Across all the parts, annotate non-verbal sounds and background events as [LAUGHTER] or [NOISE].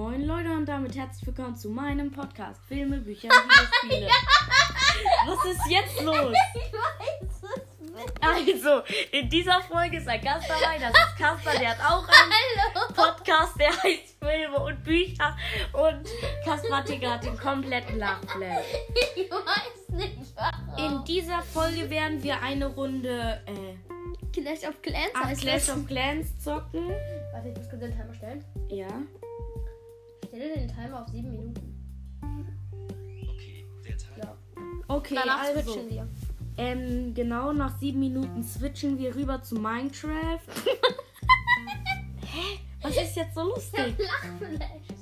Moin Leute und damit herzlich willkommen zu meinem Podcast Filme, Bücher [LAUGHS] und Videospiele. Was ist jetzt los? [LAUGHS] Ich weiß es nicht. Also, in dieser Folge ist ein Gast dabei, das ist Kasper, der hat auch einen Hallo. Podcast, der heißt Filme und Bücher und Kasper hat hier gerade den kompletten Lachflash. Ich weiß nicht warum. In dieser Folge werden wir eine Runde äh, Clash of Clans Clash of Clans zocken. Warte, ich muss kurz den Timer stellen. Ja. Stelle den Timer auf sieben Minuten. Okay, der Teil. Ja. Okay, Danach also. switchen wir. Ähm, genau, nach sieben Minuten switchen wir rüber zu Minecraft. [LAUGHS] Hä? Was ist jetzt so lustig? Lachflash.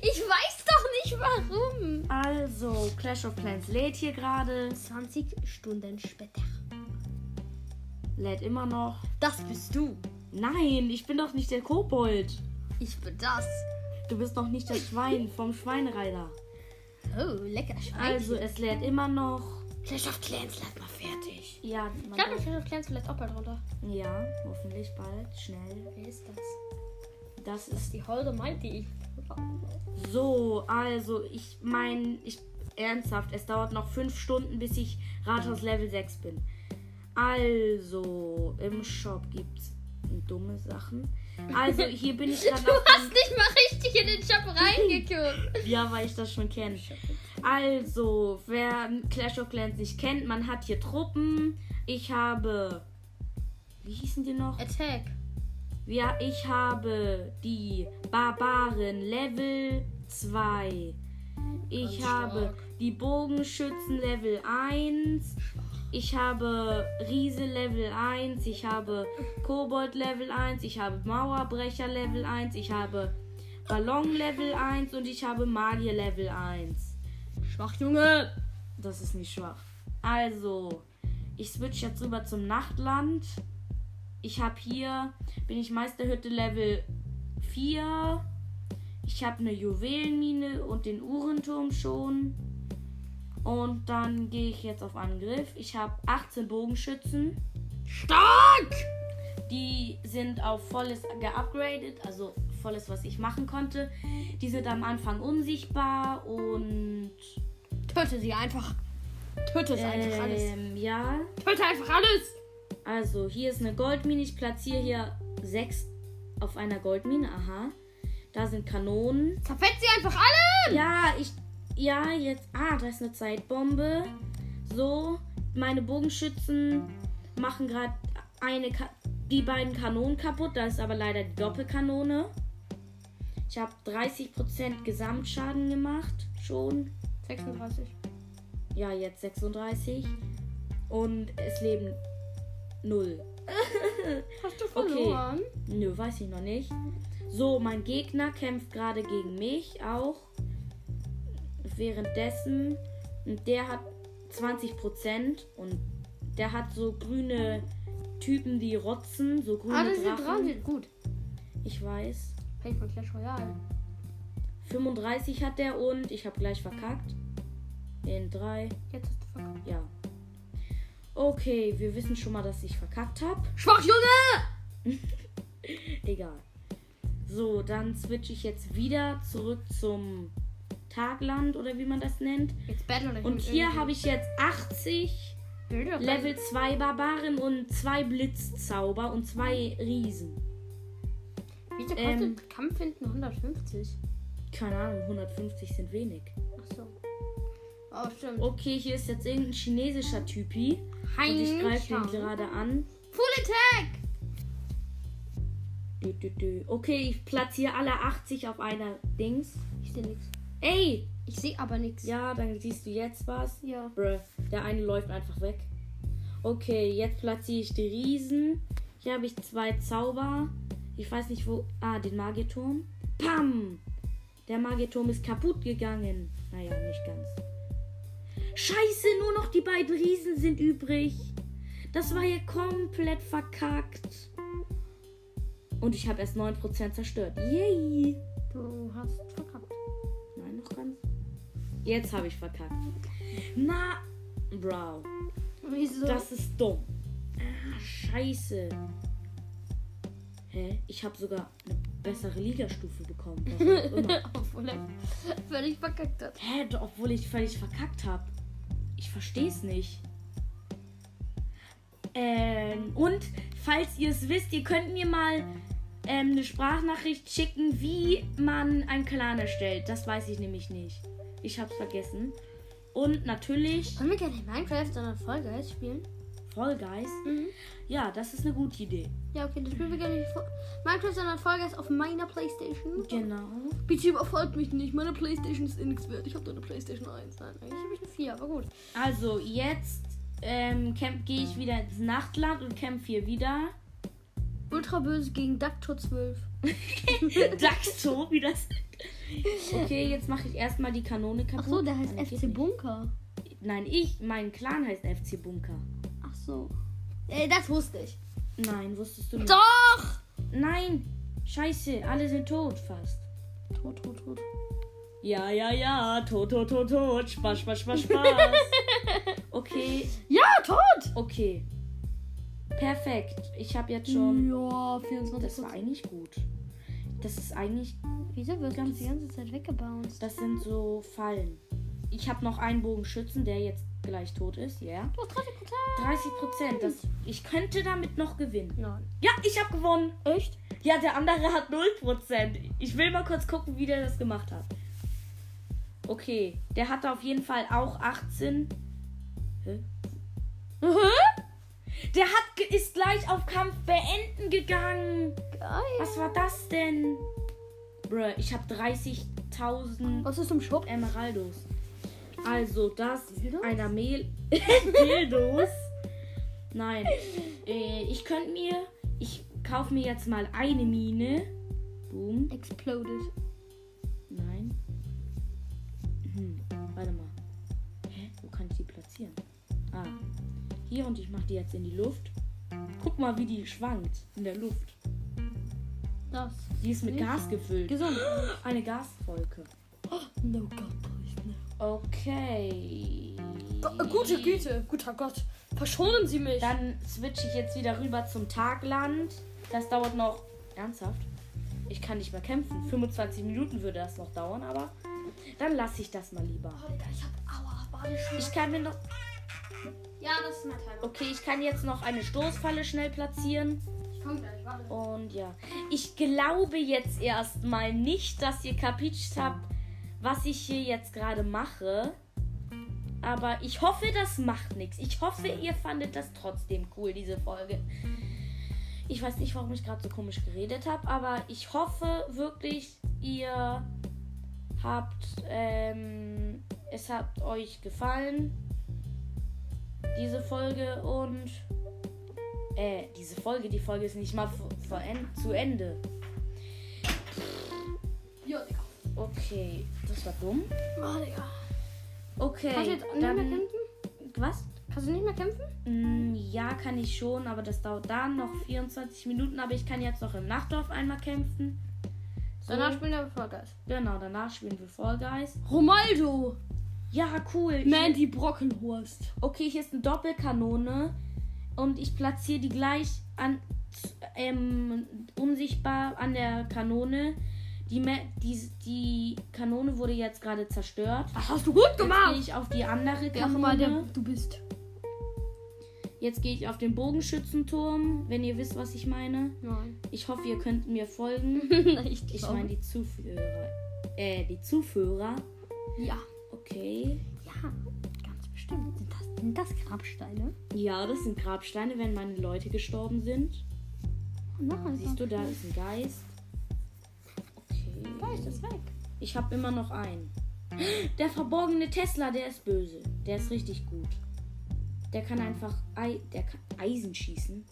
Ich weiß doch nicht warum. Also, Clash of Clans lädt hier gerade. 20 Stunden später. Lädt immer noch. Das bist du. Nein, ich bin doch nicht der Kobold. Ich bin das. Du bist doch nicht das Schwein vom Schweinereiter. Oh, lecker Schwein. Also, es lädt immer noch. Clash of Clans, lad mal fertig. Ja, Ich man glaube, darf- Clash of Clans vielleicht auch bald runter. ja, hoffentlich bald, schnell. Wer ist das? Das ist Die Holde Mighty. so. Also, ich meine, ich ernsthaft, es dauert noch fünf Stunden, bis ich Rathaus Level 6 bin. Also, im Shop gibt's dumme Sachen. Also, hier bin ich gerade Du hast nicht mal richtig in den Shop reingeguckt. [LAUGHS] Ja, weil ich das schon kenne. Also, wer Clash of Clans nicht kennt, man hat hier Truppen. Ich habe. Wie hießen die noch? Attack. Ja, ich habe die Barbaren Level 2. Ich Ganz habe stark. die Bogenschützen Level 1. Ich habe Riese Level 1. Ich habe Kobold Level 1. Ich habe Mauerbrecher Level 1. Ich habe Ballon Level 1 und ich habe Magier Level 1. Schwach, Junge. Das ist nicht schwach. Also, ich switch jetzt rüber zum Nachtland. Ich habe hier, bin ich Meisterhütte Level 4. Ich habe eine Juwelenmine und den Uhrenturm schon. Und dann gehe ich jetzt auf Angriff. Ich habe 18 Bogenschützen. Stark! Die sind auf volles geupgradet, also volles, was ich machen konnte. Die sind am Anfang unsichtbar und Töte sie einfach. Töte es einfach alles. ähm, ja, Töte einfach alles. Also, hier ist eine Goldmine. Ich platziere hier sechs auf einer Goldmine. Aha. Da sind Kanonen. Zerfetzt sie einfach alle. Ja, ich. Ja, jetzt. Ah, da ist eine Zeitbombe. So. Meine Bogenschützen machen gerade eine. Ka die beiden Kanonen kaputt. Da ist aber leider die Doppelkanone. Ich habe 30% Gesamtschaden gemacht. Schon. 36. Ja, jetzt 36. Und es leben null. [LAUGHS] Hast du Okay. verloren? Nö, weiß ich noch nicht. So, mein Gegner kämpft gerade gegen mich auch. Währenddessen. Und der hat 20% und der hat so grüne Typen, die rotzen. So grüne Ah, das sind Drachen. dran. Sieht gut. Ich weiß. Hey, von Clash Royale. 35 hat der und ich habe gleich verkackt. In 3. Jetzt hast du verkauft. Ja. Okay, wir wissen schon mal, dass ich verkackt habe. Schwach, Junge! [LAUGHS] Egal. So, dann switche ich jetzt wieder zurück zum Tagland oder wie man das nennt. Und hier habe ich jetzt 80 Bilder. Level 2 Barbaren und zwei Blitzzauber und zwei Riesen. Wieso kostet ähm, Kampf hinten 150? Keine Ahnung, 150 sind wenig. Ach so. Oh, stimmt. Okay, hier ist jetzt irgendein chinesischer Typi. Und ich greife den gerade an. Full Attack! Okay, ich platziere alle 80 auf einer Dings. Ich sehe nichts. Ey! Ich sehe aber nichts. Ja, dann siehst du jetzt was. Ja. Bruh, der eine läuft einfach weg. Okay, jetzt platziere ich die Riesen. Hier habe ich zwei Zauber. Ich weiß nicht wo. Ah, den Magierturm. Pam! Der Magierturm ist kaputt gegangen. Naja, nicht ganz. Scheiße, nur noch die beiden Riesen sind übrig. Das war ja komplett verkackt. Und ich habe erst 9% zerstört. Yay! Du hast verkackt. Jetzt habe ich verkackt. Na, Bro. Wieso? Das ist dumm. Ah, scheiße. Hä? Ich habe sogar eine bessere Ligastufe bekommen. [LAUGHS] Obwohl er völlig verkackt hat. Hä? Obwohl ich völlig verkackt habe. Ich verstehe es nicht. Ähm, und falls ihr es wisst, ihr könnt mir mal ähm, eine Sprachnachricht schicken, wie man einen Clan erstellt. Das weiß ich nämlich nicht. Ich hab's vergessen. Und natürlich Wollen wir gerne Minecraft, sondern Fall Guys spielen? Fall Guys. Mhm. Ja, das ist eine gute Idee. Ja, okay, dann spielen wir gerne nicht Minecraft, sondern Fall Guys auf meiner Playstation. Genau. Bitte überfolgt mich nicht, meine Playstation ist nichts wert. Ich habe da eine Playstation 1. Nein, eigentlich habe ich eine 4, aber gut. Also jetzt ähm, gehe ich wieder ins Nachtland und kämpfe hier wieder. Ultra böse gegen Dakto 12. Daxto, wie das. [LAUGHS] Okay, jetzt mache ich erstmal die Kanone kaputt. Ach so, der heißt geht FC. Bunker. Nein, ich, mein Clan heißt FC Bunker. Ach so. Ey, das wusste ich. Nein, wusstest du nicht. Doch! Nein, scheiße, alle sind tot fast. Tot, tot, tot. Ja, ja, ja, tot, tot, tot, tot. Spaß, Spaß, Spaß, Spaß. [LAUGHS] Okay, Ja, tot! okay. Perfekt. Ich habe jetzt schon. Ja, 24 Das war eigentlich gut. Das ist eigentlich. Wieso wird ganz die ganze Zeit weggebounced? Das sind so Fallen. Ich habe noch einen Bogenschützen, der jetzt gleich tot ist. Ja. Yeah. Du hast 30% 30 Prozent. Das, ich könnte damit noch gewinnen. Nein. Ja, ich habe gewonnen. Echt? Ja, der andere hat 0 Prozent. Ich will mal kurz gucken, wie der das gemacht hat. Okay, der hatte auf jeden Fall auch 18. Hä? Der hat ist gleich auf Kampf beenden gegangen. Geil. Was war das denn? Bruh, ich habe 30.000 Was ist im Shop? Emeraldos. Also, das Dildos? einer Mehl. [LAUGHS] Dildos? Nein. Äh, ich könnte mir. Ich kaufe mir jetzt mal eine Mine. Boom. Exploded. Nein. Hm, warte mal. Hä? Wo kann ich die platzieren? Ah. Hier und ich mache die jetzt in die Luft. Guck mal, wie die schwankt in der Luft. Das. Die ist mit Gas gefüllt. Gesund. Eine Gaswolke. No God, please, no. Okay. Gute Güte, guter Gott. Verschonen Sie mich. Dann switche ich jetzt wieder rüber zum Tagland. Das dauert noch. Ernsthaft? Ich kann nicht mehr kämpfen. 25 Minuten würde das noch dauern, aber dann lasse ich das mal lieber. Oh, Digga, ich hab aua, Badeschmerzen. Ich kann mir noch. Ja, das ist mein Teil. Okay, ich kann jetzt noch eine Stoßfalle schnell platzieren. Ich komm gleich, warte. Und ja. Ich glaube jetzt erstmal nicht, dass ihr kapiert habt, was ich hier jetzt gerade mache. Aber ich hoffe, das macht nichts. Ich hoffe, ihr fandet das trotzdem cool, diese Folge. Ich weiß nicht, warum ich gerade so komisch geredet habe, aber ich hoffe wirklich, ihr habt, ähm, es hat euch gefallen, diese Folge und, äh, diese Folge, die Folge ist nicht mal zu Ende. Ja, Digga. Okay, das war dumm. Oh, Digga. Okay, Kannst du jetzt nicht mehr dann, kämpfen? was? Kannst du nicht mehr kämpfen? Mm, Ja, kann ich schon, aber das dauert dann noch 24 Minuten. Aber ich kann jetzt noch im Nachtdorf einmal kämpfen. So, Danach spielen wir Fall Guys. genau, danach spielen wir Fall Guys. Romaldo. Ja, cool. Mandy Brockenhurst. Okay, hier ist eine Doppelkanone und ich platziere die gleich an ähm, unsichtbar an der Kanone. Die, die, die Kanone wurde jetzt gerade zerstört. Das hast du gut Jetzt gehe gemacht. ich auf die andere immer der Kanone. du bist. Jetzt gehe ich auf den Bogenschützenturm, wenn ihr wisst, was ich meine. Nein. Ich hoffe, ihr könnt mir folgen. [LAUGHS] ich Ich meine die Zuführer. Äh, die Zuführer. Ja. Okay. Ja, ganz bestimmt. Sind das, sind das Grabsteine? Ja, das sind Grabsteine, wenn meine Leute gestorben sind. Oh nein, Siehst du, da ist ein Geist. Okay. Geist ist weg. Ich habe immer noch einen. Der verborgene Tesla, der ist böse. Der ist richtig gut. Der kann einfach Ei, der kann Eisen schießen.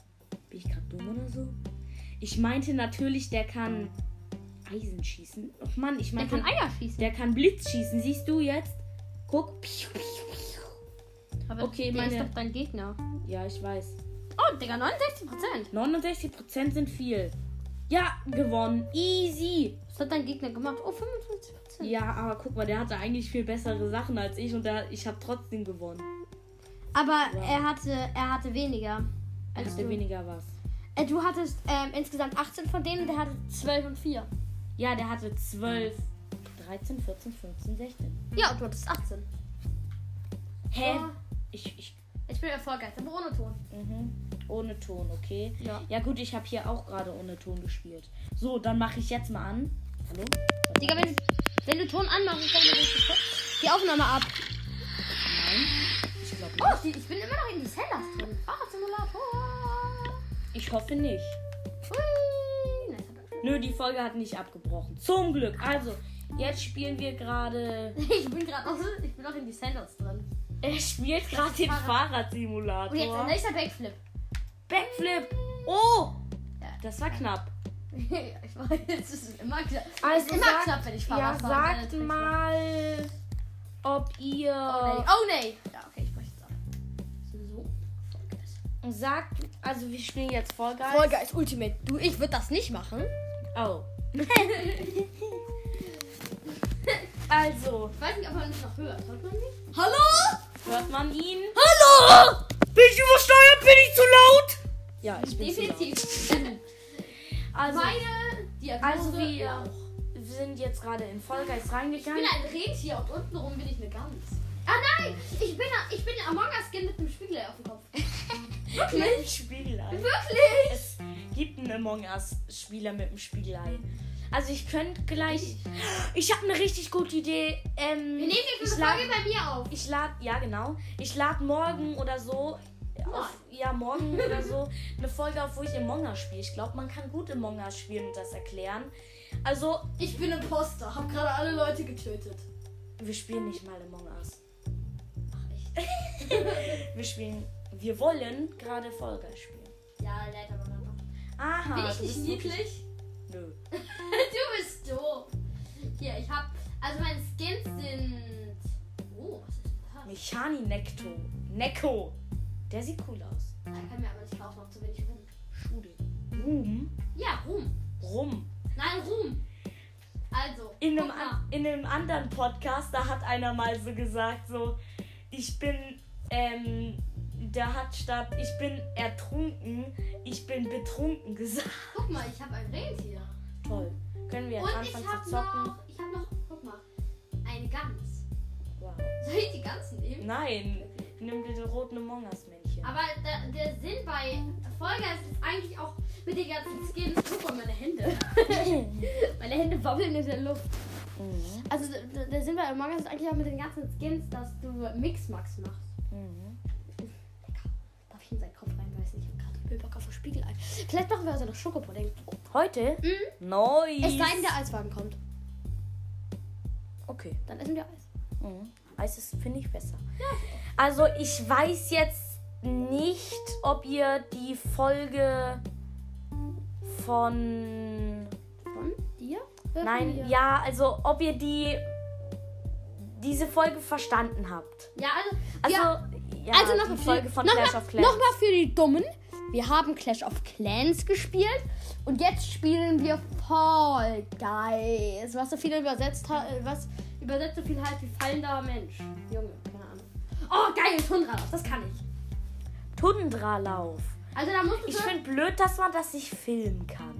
Bin ich gerade dumm oder so? Ich meinte natürlich, der kann Eisen schießen. Och Mann, ich Der meinte, kann Eier schießen. der kann Blitz schießen. Siehst du jetzt? Guck. Aber Okay, der meine- ist doch dein Gegner. Ja, ich weiß. Oh, Digga, 69 Prozent. 69% sind viel. Ja, gewonnen. Easy. Was hat dein Gegner gemacht? Oh, 55 Prozent. Ja, aber guck mal, der hatte eigentlich viel bessere Sachen als ich und der, ich habe trotzdem gewonnen. Aber Wow. er hatte, er hatte weniger. Er Als hatte du. weniger was. Äh, du hattest ähm, insgesamt 18 von denen und der hatte 12 und 4. Ja, der hatte 12, 13, 14, 15, 16. Ja, und du hattest 18. Hä? Oh. Ich, ich, Ich bin erfolgreich, aber ohne Ton. mhm. Ohne Ton, okay? Ja. Ja gut, ich habe hier auch gerade ohne Ton gespielt. So, dann mache ich jetzt mal an. Hallo? Warte Digga, wenn, wenn du Ton anmachst, dann die Aufnahme ab. Nein. Ich glaube Oh, nicht. ich, ich bin immer noch in die Sellers drin. Fahrradsimulator. Ich hoffe nicht. Hui. Nö, die Folge hat nicht abgebrochen. Zum Glück. Also, jetzt spielen wir gerade. [LAUGHS] Ich bin gerade noch, ich bin noch in die Sellers drin. Er spielt gerade den Fahrrad. Und jetzt ein Fahrradsimulator. nächster Backflip. Backflip. Oh! Ja. Das war knapp. ja, [LAUGHS] ich weiß, es ist immer knapp. Also es ist immer sag- knapp, wenn ich Ja, Fahrrad fahre. Meine sagt Tricks mal, ob Oh nee. ihr. Oh nee. Ja, okay, ich breche jetzt ab. So. Sagt, also wir spielen jetzt. Fall Guys Ultimate. Du, ich würde das nicht machen. Oh. [LAUGHS] also, Ich weiß nicht, ob man mich noch hört. Hört man mich? Hallo? hört man ihn? Hallo? Bin ich übersteuert? Bin ich zu laut? Ja, ich bin zu laut. Definitiv. [LAUGHS] Also, Meine Diagnose. also wir ja. sind jetzt gerade in Fall Guys Ich reingegangen. bin ein Rentier und untenrum bin ich eine Gans. Ah nein, ich bin, ich bin ein Among Us Skin mit einem Spiegel auf dem Kopf. [LAUGHS] Wirklich? Spiegelei. Wirklich? Es gibt einen Among Us Spieler mit dem Spiegelei. Also ich könnte gleich. Ich habe eine richtig gute Idee. Ähm, Wir nehmen jetzt ich eine Folge bei mir auf. Ich lade, ja genau. Ich lade morgen oder so. Auf, ja, morgen oder so [LAUGHS] eine Folge auf, wo ich Among Us spiele. Ich glaube, man kann gut Among Us spielen und das erklären. Also, Ich bin Imposter, hab gerade alle Leute getötet. wir spielen nicht mal Among Us. Ach echt? [LAUGHS] [LAUGHS] Wir spielen. Wir wollen gerade Fall Guys spielen. Ja, leid aber dann noch. Aha. Bin ich nicht niedlich? Nö. [LAUGHS] du bist doof. Hier, ich hab. Also meine Skins sind. Oh, was ist denn das? Mechani Necto. Necko. Der sieht cool aus. Ich kann mir aber nicht kaufen, noch zu wenig Ruhm. Schule. Ruhm. Ja, Ruhm. Rum. Nein, Ruhm. Also, In einem, an, in einem anderen Podcast, da hat einer mal so gesagt, so, ich bin, ähm, der hat statt, ich bin ertrunken, ich bin betrunken [LAUGHS] gesagt. Guck mal, ich habe ein Rentier. Toll. Können wir jetzt Und ich anfangen zu zocken? noch, ich habe noch, guck mal, eine Gans. Wow. Soll ich die Ganzen nehmen? Nein, nimm bitte roten Among Us Männchen. Aber der, der Sinn bei Vollgas ist eigentlich auch mit den ganzen Skins. Guck mal, meine Hände. [LAUGHS] meine Hände wobbeln in der Luft. Mhm. Also der, der Sinn bei Among Us ist eigentlich auch mit den ganzen Skins, dass du Mixmax machst. Mhm. Darf ich in seinen Kopf reinbeißen? Auf ein Spiegelei. Vielleicht machen wir also noch Schokopudding. Heute? Mhm. Nice. Es sei denn, der Eiswagen kommt. Okay. Dann essen wir Eis. Mhm. Eis ist, finde ich, besser. Also, ich weiß jetzt nicht, ob ihr die Folge von. Von dir? Oder von Nein, mir? ja, also, ob ihr die. diese Folge verstanden habt. Ja, also. Also, ja, ja, also die nochmal Folge von noch Clash mal, of Clans. Nochmal für die Dummen. Wir haben Clash of Clans gespielt und jetzt spielen wir Fall Guys. Was so viel übersetzt hat, was übersetzt so viel halt wie fallender Mensch. Junge, keine Ahnung. Oh, geil, Tundralauf, das kann ich. Tundralauf. Also da musst du Ich finde blöd, dass man das nicht filmen kann.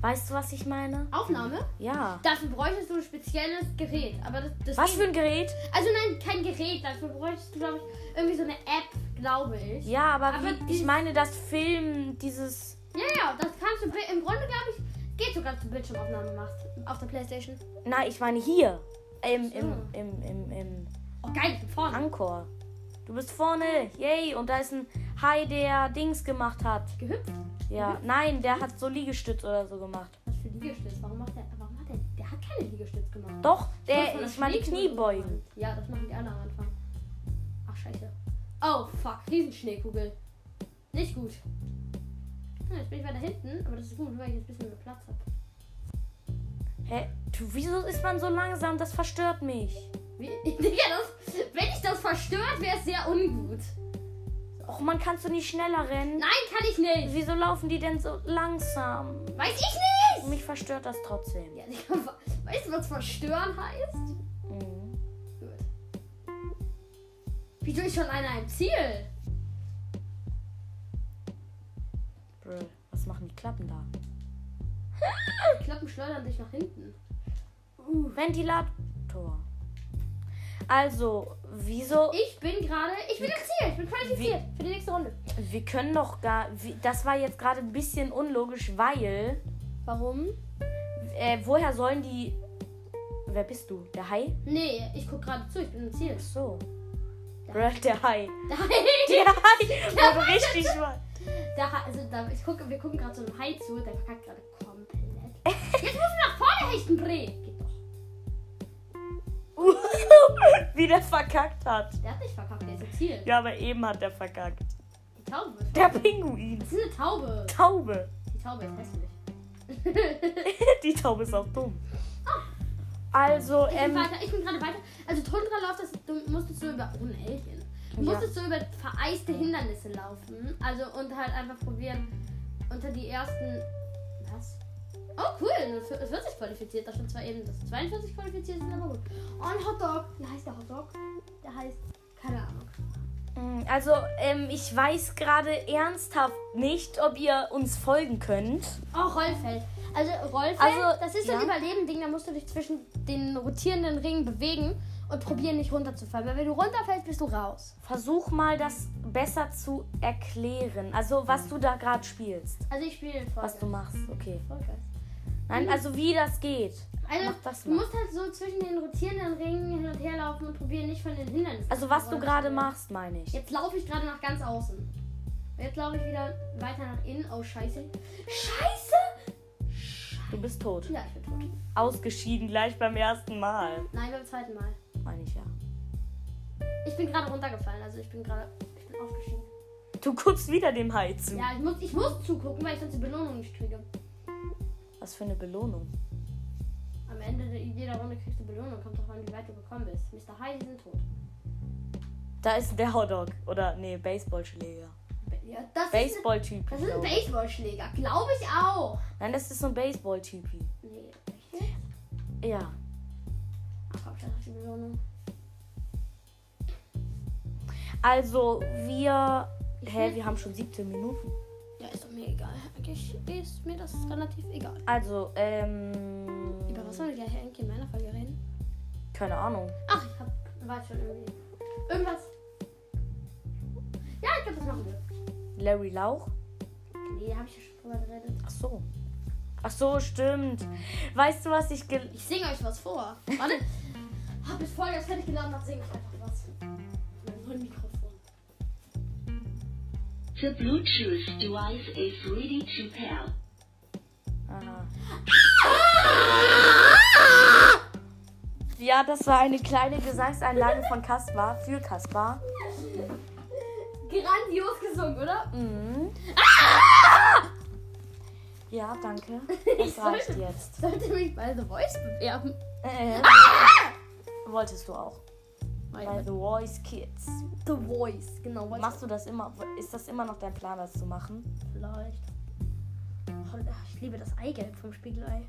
Weißt du, was ich meine? Aufnahme. Ja. Dafür bräuchtest du ein spezielles Gerät. Aber das, das Was für ein Gerät? Also nein, kein Gerät. Dafür bräuchtest du, glaube ich, irgendwie so eine App, glaube ich. Ja, aber, Aber wie, ich meine das Filmen, dieses. Ja, ja, das kannst du im Grunde, glaube ich, geht sogar, dass du Bildschirmaufnahme machst auf der Playstation. Na, ich meine hier. Im, im, im, im, im Oh, geil, ich bin vorne. Anchor. Du bist vorne. Yay. Und da ist ein Hai, der Dings gemacht hat. Gehüpft. Ja. Nein, der hat so Liegestütz oder so gemacht. Was für Liegestütz? Warum macht der, warum hat der, der hat keine Liegestütz gemacht. Doch, der, ich meine Kniebeugen. Ja, das machen die alle am Anfang. Ach, scheiße. Oh, fuck, Riesenschneekugel. Nicht gut. Hm, jetzt bin ich weiter hinten, aber das ist gut, weil ich jetzt ein bisschen mehr Platz habe. Hä? Du, wieso ist man so langsam? Das verstört mich. Wie, [LAUGHS] Digga, das, wenn ich das verstört, wäre es sehr ungut. Och, man kannst du nicht schneller rennen? Nein, kann ich nicht. Wieso laufen die denn so langsam? Weiß ich nicht. Mich verstört das trotzdem. Ja, Digga, weißt du, was verstören heißt? Wieso ist schon einer im Ziel? Bro, was machen die Klappen da? Die Klappen schleudern dich nach hinten. Ventilator. Also, wieso? Ich bin gerade. Ich bin im Ziel. Ich bin qualifiziert für die nächste Runde. Wir können doch gar. Das war jetzt gerade ein bisschen unlogisch, weil. Warum? Äh, woher sollen die. Wer bist du? Der Hai? Nee, ich guck gerade zu. Ich bin im Ziel. Ach so. Der Hai. Der Der Hai [LAUGHS] wurde richtig weit. Der Ha- also da, ich gucke, wir gucken gerade so einem Hai zu, der verkackt gerade komplett. [LAUGHS] Jetzt muss du nach vorne hechten, Bre. Geht doch. [LAUGHS] Wie der verkackt hat. Der hat nicht verkackt, der ist im Ziel. Ja, aber eben hat der verkackt. Die Taube ist Der. Pinguin. Das ist eine Taube. Taube. Die Taube ist hässlich. Die Taube ist auch dumm. Also, Ich bin ähm. weiter, ich bin gerade weiter. Also Tundra läuft das, du musstest so über. Oh, ein Alien. Du Ja. musstest so über vereiste Hindernisse laufen. Also und halt einfach probieren unter die ersten. Was? Oh cool, es wird sich qualifiziert. Da schon zwar eben, dass 42 qualifiziert sind, aber gut. Ein Hotdog. Wie heißt der Hotdog? Der heißt. Keine Ahnung. Mm, Also, ähm, ich weiß gerade ernsthaft nicht, ob ihr uns folgen könnt. Oh, Rollfeld. Also Rollfeld, Also, das ist so ein ja. Überleben-Ding, da musst du dich zwischen den rotierenden Ringen bewegen und probieren nicht runterzufallen. Weil wenn du runterfällst, bist du raus. Versuch mal, das besser zu erklären. Also, was du da gerade spielst. Also ich spiele Was du machst. Okay. Guys. Nein, also wie das geht. Also, das du musst halt so zwischen den rotierenden Ringen hin und her laufen und probieren, nicht von den Hindernissen Also, was du gerade machst, meine ich. Jetzt laufe ich gerade nach ganz außen. Jetzt laufe ich wieder weiter nach innen. Oh, scheiße. Scheiße! Du bist tot. Ja, ich bin tot. Ausgeschieden gleich beim ersten Mal. Nein, beim zweiten Mal. Meine ich ja. Ich bin gerade runtergefallen, also ich bin gerade. Ich bin aufgestiegen. Du guckst wieder dem Hai zu. Ja, ich muss, ich muss zugucken, weil ich sonst die Belohnung nicht kriege. Was für eine Belohnung. Am Ende der- jeder Runde kriegst du Belohnung. Kommt doch an, wie weit du gekommen bist. Mr. High, die sind tot. Da ist der Hotdog. Oder, nee, Baseballschläger. Ja, das ist, Baseballtyp. das ist ein. Baseballschläger. Glaube ich auch. Nein, das ist so ein Baseballtypi. Nee, echt? Ja. Ach, komm, das die Belohnung. Also, wir. Ich Hä, wir haben schon 17 Minuten. Ja, ist doch mir egal. Eigentlich ist mir das relativ egal. Also, ähm. Über was soll ich gleich eigentlich in meiner Folge reden? Keine Ahnung. Ach, ich hab, weiß schon irgendwie. Irgendwas. Ja, ich glaube, das machen wir. Larry Lauch? Nee, habe ich ja schon drüber geredet. Ach so. Ach so, stimmt. Weißt du, was ich gel Ich singe euch was vor. Warte. [LAUGHS] Hab bis Folge fertig geladen habe, singe ich einfach was. Mit meinem Mikrofon. The Bluetooth device is ready to pair. Aha. Ja, das war eine kleine Gesangseinlage von Kaspar für Kaspar. Grandios gesungen, oder? Mhm. Ja, danke. [LAUGHS] Ich Das reicht sollte- jetzt. Sollte mich bei The Voice bewerben. Äh, wolltest du auch. Bei The Voice Kids. The Voice, genau. wollte Machst du das immer? Ist das immer noch dein Plan, das zu machen? ich Vielleicht. Ich liebe das Eigelb vom Spiegelei.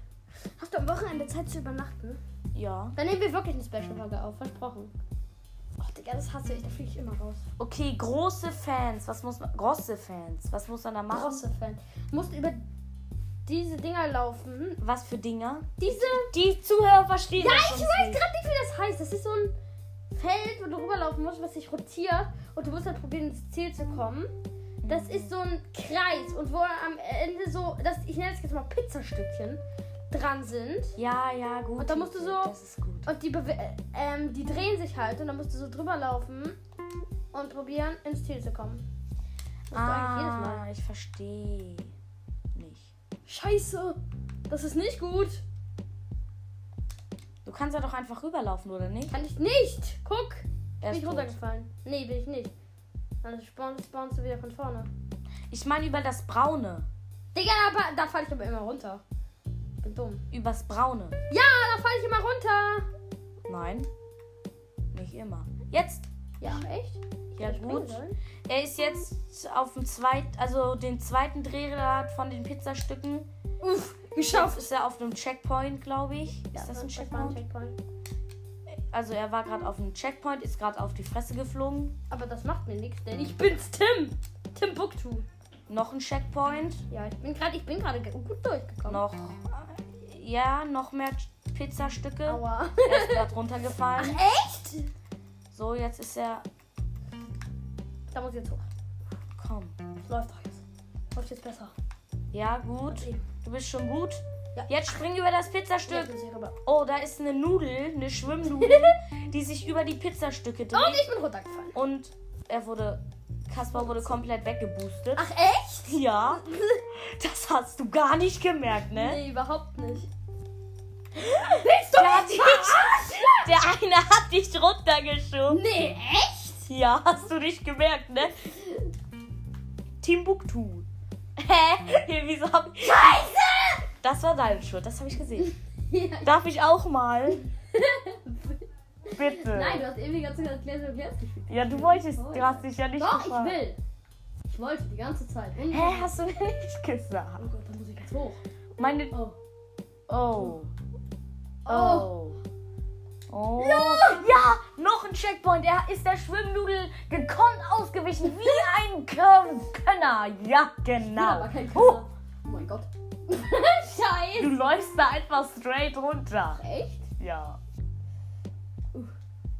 Hast du am Wochenende Zeit zu übernachten? Ja. Dann nehmen wir wirklich eine Special-Folge auf, versprochen. Oh, Digga, das hasse ich, da fliege ich immer raus. Okay, große Fans. Was muss man. Große Fans. Was muss man da machen? Große Fan. Du musst über diese Dinger laufen. Was für Dinger? Diese. Die Zuhörer verstehen Ja, ich weiß gerade nicht, wie das heißt. Das ist so ein Feld, wo du rüberlaufen musst, was sich rotiert. Und du musst dann probieren, ins Ziel zu kommen. Das ist so ein Kreis. Und wo am Ende so, das, ich nenne das jetzt mal Pizzastückchen, dran sind. Ja, ja, gut. Und da musst du so- Das ist gut. Und die, äh, ähm, die drehen sich halt. Und dann musst du so drüber laufen und probieren, ins Ziel zu kommen. Mal. Ah, ich verstehe nicht. Scheiße. Das ist nicht gut. Du kannst ja doch einfach rüberlaufen, oder nicht? Kann ich nicht. Guck. Er Bin ist ich tot. runtergefallen. Nee, bin ich nicht. Dann spawnst, spawnst du wieder von vorne. Ich meine über das Braune. Digga, aber da falle ich aber immer runter. Ich bin dumm. Übers Braune. Ja, da falle ich immer runter. Nein. Nicht immer. Jetzt. Ja, echt? Ja, gut. Er ist jetzt auf dem zweiten, also den zweiten Drehrad von den Pizzastücken. Uff, Jetzt geschafft. ist er auf einem Checkpoint, glaube ich. Ja, ist das ein das Checkpoint? Checkpoint? Also er war gerade auf einem Checkpoint, ist gerade auf die Fresse geflogen. Aber das macht mir nichts, denn ich bin's Tim. Tim Buktu. Noch ein Checkpoint. Ja, ich bin gerade, ich bin gerade ge- gut durchgekommen. Noch. äh, Ja, noch mehr Pizzastücke. Aua. Er ist gerade runtergefallen. Echt? So, jetzt ist er. Da muss ich jetzt hoch. Komm. Es läuft doch jetzt. Läuft jetzt besser. Ja, gut. Okay. Du bist schon gut. Ja. Jetzt spring über das Pizzastück. Oh, da ist eine Nudel, eine Schwimmnudel, [LAUGHS] die sich über die Pizzastücke Und dreht. ich bin runtergefallen. Und er wurde. Kaspar wurde komplett weggeboostet. Ach echt? Ja. [LAUGHS] Das hast du gar nicht gemerkt, ne? Nee, überhaupt nicht. Der, hat dich, der eine hat dich runtergeschoben. Nee, echt? Ja, hast du nicht gemerkt, ne? Timbuktu. Hä? Hier, wieso hab ich. Scheiße! Das war deine Schuld, das habe ich gesehen. [LAUGHS] Ja. Darf ich auch mal? [LAUGHS] Bitte. Nein, du hast eben die ganze Zeit Clash of Clans gespielt. Ja, du wolltest, du hast dich ja nicht Doch, ich gefragt. will. Ich wollte die ganze Zeit. Und Hä, hast du nicht gesagt? Oh Gott, dann muss ich jetzt hoch. Meine. Oh. Oh. Oh. Oh. Oh. Ja! noch ein Checkpoint. Er ist der Schwimmnudel gekonnt ausgewichen wie ein Kön- Könner. Ja, genau. kein Oh. Oh mein Gott. [LAUGHS] Scheiße. du läufst da einfach straight runter. Echt? Ja. Uff.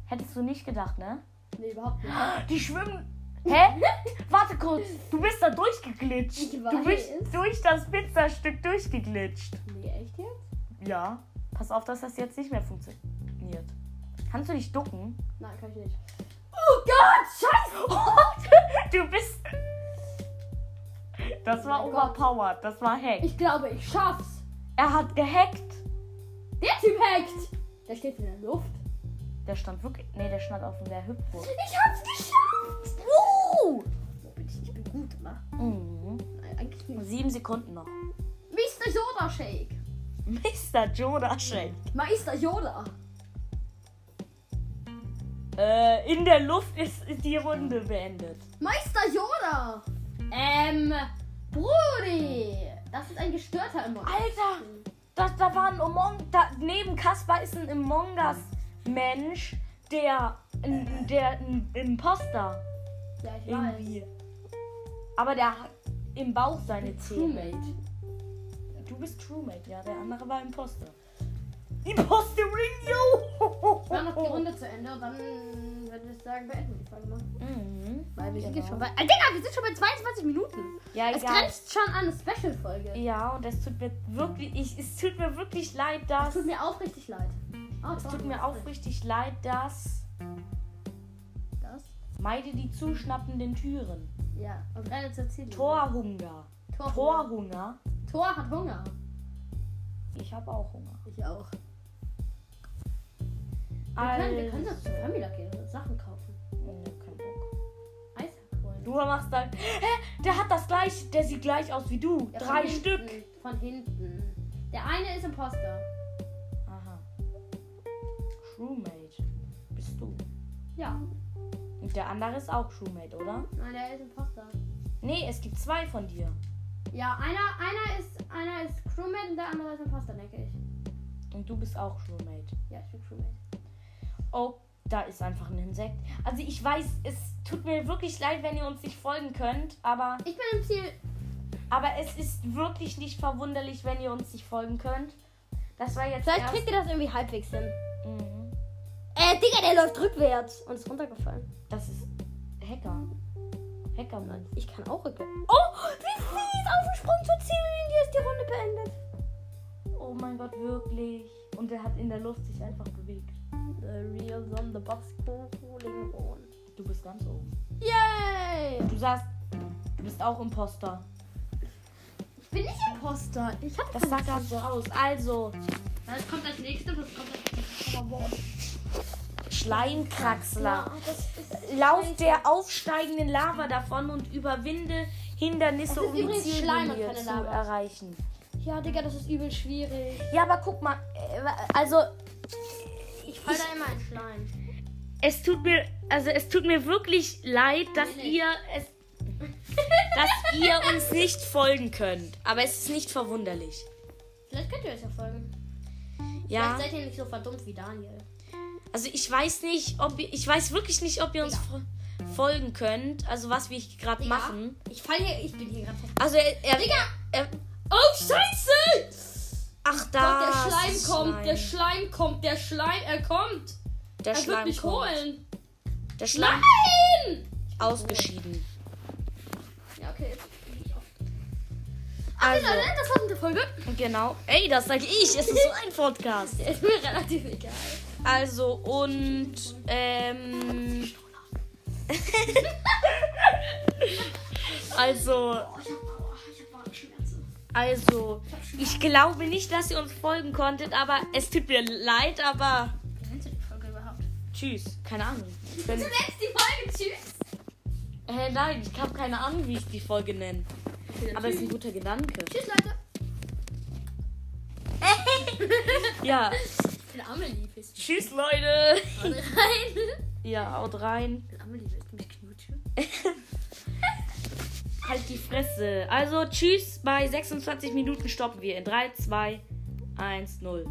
Hättest du nicht gedacht, ne? Nee, überhaupt nicht. Die schwimmen. Hä? [LAUGHS] Warte kurz. Du bist da durchgeglitscht. Ich Du bist durch das Pizzastück durchgeglitscht. Nee, echt jetzt? Ja. Pass auf, dass das jetzt nicht mehr funktioniert. Kannst du dich ducken? Nein, kann ich nicht. Oh Gott, scheiße. [LAUGHS] du bist. Das war Oh mein Gott. overpowered. Das war Hack. Ich glaube, ich schaff's. Er hat gehackt. Der Typ hackt. Der steht in der Luft. Der stand wirklich. Nee, der stand auf der Hüpfburg. Ich hab's geschafft. Uh! Wo bin ich? Bin gut, oder? Mhm. Eigentlich nicht. Sieben Sekunden noch. Mr. Yoda Shake. Mr. Joda Shake. Meister Yoda. Äh, in der Luft ist die Runde beendet. Meister Yoda. Ähm, Brudi. Das ist ein gestörter Emoji. Alter! Das, da war ein Among. Da, neben Kaspar ist ein Among Us Mensch, der. ein- der ein Imposter. Ja, ich Irgendwie. Aber der hat im Bauch seine Zähne. Crewmate. Du bist Crewmate, ja. Der andere war Imposter. Imposter Ring, yo! Ich war noch die Runde zu Ende und dann würde ich sagen, beenden wir die Folge mal. Mhm. Weil wir sind Genau. jetzt schon bei. Äh, Digga, wir sind schon bei 22 Minuten. Ja, Es egal. grenzt schon an eine Special-Folge. Ja, und es tut mir wirklich, ich, es tut mir wirklich leid, dass. Es tut mir auch richtig leid. Oh, es tut mir aufrichtig leid, dass. Das? Meide die zuschnappenden Türen. Ja, und renne zur Ziel. Torhunger. Tor. Torhunger. Tor hat Hunger. Ich habe auch Hunger. Ich auch. Wir können, wir können sonst zu Famila gehen und Sachen kaufen. Nee, kein Bock. Eishack holen. Du machst da. Hä? Der hat das gleich. Der sieht gleich aus wie du. Ja, von Drei hinten, Stück. Von hinten. Der eine ist Imposter. Aha. Crewmate. Bist du. Ja. Und der andere ist auch Crewmate, oder? Nein, der ist Imposter. Nee, es gibt zwei von dir. Ja, einer, einer ist einer ist Crewmate und der andere ist Imposter, denke ich. Und du bist auch Crewmate. Ja, ich bin Crewmate. Oh, da ist einfach ein Insekt. Also ich weiß, es tut mir wirklich leid, wenn ihr uns nicht folgen könnt, aber, Ich bin im Ziel. aber es ist wirklich nicht verwunderlich, wenn ihr uns nicht folgen könnt. Das war jetzt Vielleicht kriegt ihr das irgendwie halbwegs hin. Mhm. Äh, Digga, der läuft rückwärts und ist runtergefallen. Das ist Hacker. Hacker Nein, ich kann auch rückwärts. Oh, Wie fies aufgesprungen zur Ziellinie ist die Runde beendet. oh mein Gott, wirklich. Und er hat in der Luft sich einfach bewegt. The real on the box cooling on. Du bist ganz oben. Yay! Du sagst, du bist auch Imposter. Ich bin nicht Imposter. Ich hab Das sah gerade so aus. Also, Was kommt als nächstes? Was kommt als nächstes? Schleimkraxler. Ja, das. Lauf der aufsteigenden Lava davon und überwinde Hindernisse, Das um die Ziellinie zu erreichen. Ja, Digga, das ist übel schwierig. Ja, aber guck mal, äh, also Fall da immer in Schleim. es tut mir, also es tut mir wirklich leid, dass Nee, ihr es, dass ihr uns nicht folgen könnt. Aber es ist nicht verwunderlich. Vielleicht könnt ihr euch ja folgen. Ja, Vielleicht seid ihr nicht so verdummt wie Daniel. also ich weiß nicht, ob ihr, ich weiß wirklich nicht, ob ihr uns Ja. fol- folgen könnt, also was wir gerade machen. Ich fall hier, ich bin hier gerade. Also er, er, Digga! er Oh, scheiße! Ach da. der Schleim kommt, der Schleim. Kommt, der Schleim, er kommt. Der er wird Schleim mich kommt. holen. Der Schleim Nein! ausgeschieden. Ja, okay, auf. Also, Also, das war's mit der Folge. genau. Ey, das sag ich. Es ist so ein Podcast. [LAUGHS] Ist mir relativ egal. Also, und, ähm. [LAUGHS] [LAUGHS] also, also, ich glaube nicht, dass ihr uns folgen konntet, aber es tut mir leid, aber Wie nennst du die Folge überhaupt? tschüss. Keine Ahnung. Wenn, Du nennst die Folge Tschüss. äh, nein, ich habe keine Ahnung, wie ich die Folge nenne. Aber es ist ein guter Gedanke. Tschüss, Leute. [LAUGHS] [LAUGHS] Ja, Der Amelie ist tschüss, Leute. rein. Ja, haut rein. Amelie willst du mich knutschen? [LAUGHS] Halt die Fresse. Also, tschüss. Bei 26 Minuten stoppen wir. In 3, 2, 1, 0.